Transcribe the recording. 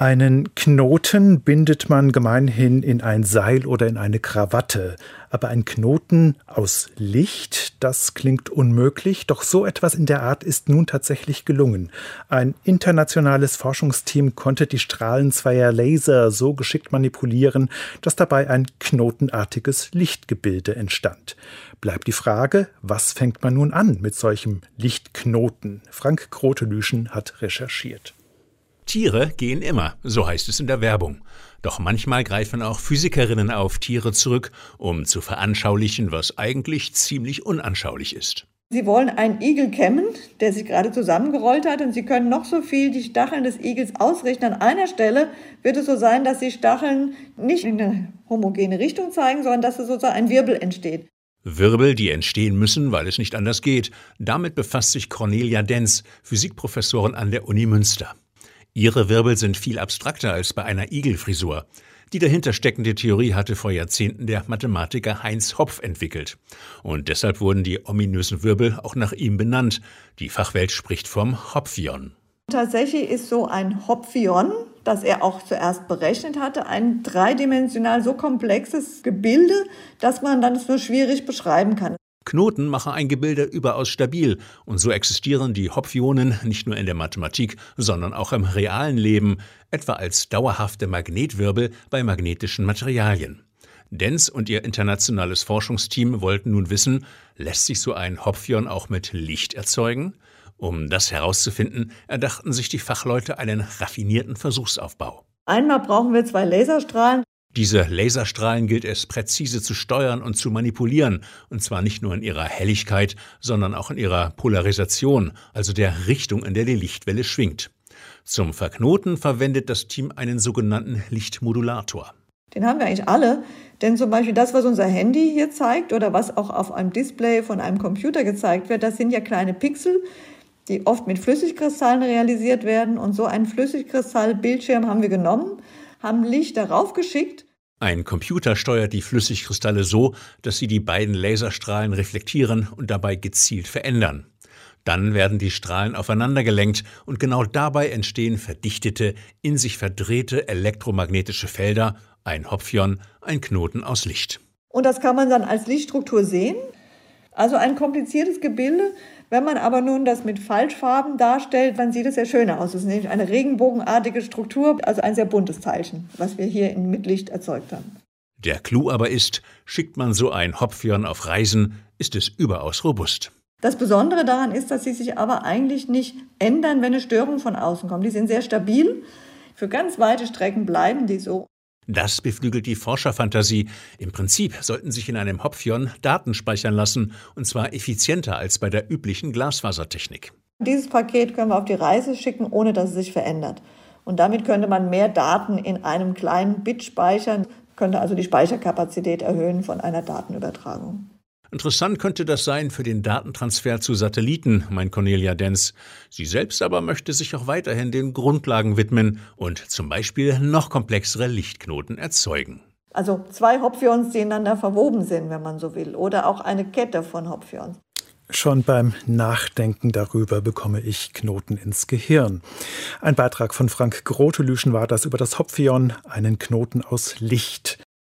Einen Knoten bindet man gemeinhin in ein Seil oder in eine Krawatte. Aber ein Knoten aus Licht, das klingt unmöglich, doch so etwas in der Art ist nun tatsächlich gelungen. Ein internationales Forschungsteam konnte die Strahlen zweier Laser so geschickt manipulieren, dass dabei ein knotenartiges Lichtgebilde entstand. Bleibt die Frage, was fängt man nun an mit solchem Lichtknoten? Frank Grotelüschen hat recherchiert. Tiere gehen immer, so heißt es in der Werbung. Doch manchmal greifen auch Physikerinnen auf Tiere zurück, um zu veranschaulichen, was eigentlich ziemlich unanschaulich ist. Sie wollen einen Igel kämmen, der sich gerade zusammengerollt hat, und Sie können noch so viel die Stacheln des Igels ausrichten. An einer Stelle wird es so sein, dass die Stacheln nicht in eine homogene Richtung zeigen, sondern dass es sozusagen ein Wirbel entsteht. Wirbel, die entstehen müssen, weil es nicht anders geht. Damit befasst sich Cornelia Denz, Physikprofessorin an der Uni Münster. Ihre Wirbel sind viel abstrakter als bei einer Igelfrisur. Die dahinter steckende Theorie hatte vor Jahrzehnten der Mathematiker Heinz Hopf entwickelt. Und deshalb wurden die ominösen Wirbel auch nach ihm benannt. Die Fachwelt spricht vom Hopfion. Tatsächlich ist so ein Hopfion, das er auch zuerst berechnet hatte, ein dreidimensional so komplexes Gebilde, dass man dann es nur schwierig beschreiben kann. Knoten machen ein Gebilde überaus stabil und so existieren die Hopfionen nicht nur in der Mathematik, sondern auch im realen Leben, etwa als dauerhafte Magnetwirbel bei magnetischen Materialien. Denz und ihr internationales Forschungsteam wollten nun wissen, lässt sich so ein Hopfion auch mit Licht erzeugen? Um das herauszufinden, erdachten sich die Fachleute einen raffinierten Versuchsaufbau. Einmal brauchen wir zwei Laserstrahlen, diese Laserstrahlen gilt es präzise zu steuern und zu manipulieren, und zwar nicht nur in ihrer Helligkeit, sondern auch in ihrer Polarisation, also der Richtung, in der die Lichtwelle schwingt. Zum Verknoten verwendet das Team einen sogenannten Lichtmodulator. Den haben wir eigentlich alle, denn zum Beispiel das, was unser Handy hier zeigt oder was auch auf einem Display von einem Computer gezeigt wird, das sind ja kleine Pixel, die oft mit Flüssigkristallen realisiert werden. Und so einen Flüssigkristallbildschirm haben wir genommen haben Licht darauf geschickt. Ein Computer steuert die Flüssigkristalle so, dass sie die beiden Laserstrahlen reflektieren und dabei gezielt verändern. Dann werden die Strahlen aufeinander gelenkt und genau dabei entstehen verdichtete, in sich verdrehte elektromagnetische Felder, ein Hopfion, ein Knoten aus Licht. Und das kann man dann als Lichtstruktur sehen. Also ein kompliziertes Gebilde, wenn man aber nun das mit Falschfarben darstellt, dann sieht es sehr schön aus. Es ist nämlich eine regenbogenartige Struktur, also ein sehr buntes Teilchen, was wir hier mit Licht erzeugt haben. Der Clou aber ist, schickt man so ein Hopfion auf Reisen, ist es überaus robust. Das Besondere daran ist, dass sie sich aber eigentlich nicht ändern, wenn eine Störung von außen kommt. Die sind sehr stabil. Für ganz weite Strecken bleiben die so. Das beflügelt die Forscherfantasie. Im Prinzip sollten sich in einem Hopfion Daten speichern lassen, und zwar effizienter als bei der üblichen Glasfasertechnik. Dieses Paket können wir auf die Reise schicken, ohne dass es sich verändert. Und damit könnte man mehr Daten in einem kleinen Bit speichern, könnte also die Speicherkapazität erhöhen von einer Datenübertragung. Interessant könnte das sein für den Datentransfer zu Satelliten, meint Cornelia Denz. Sie selbst aber möchte sich auch weiterhin den Grundlagen widmen und zum Beispiel noch komplexere Lichtknoten erzeugen. Also zwei Hopfions, die ineinander verwoben sind, wenn man so will, oder auch eine Kette von Hopfions. Schon beim Nachdenken darüber bekomme ich Knoten ins Gehirn. Ein Beitrag von Frank Grotelüschen war das über das Hopfion, einen Knoten aus Licht.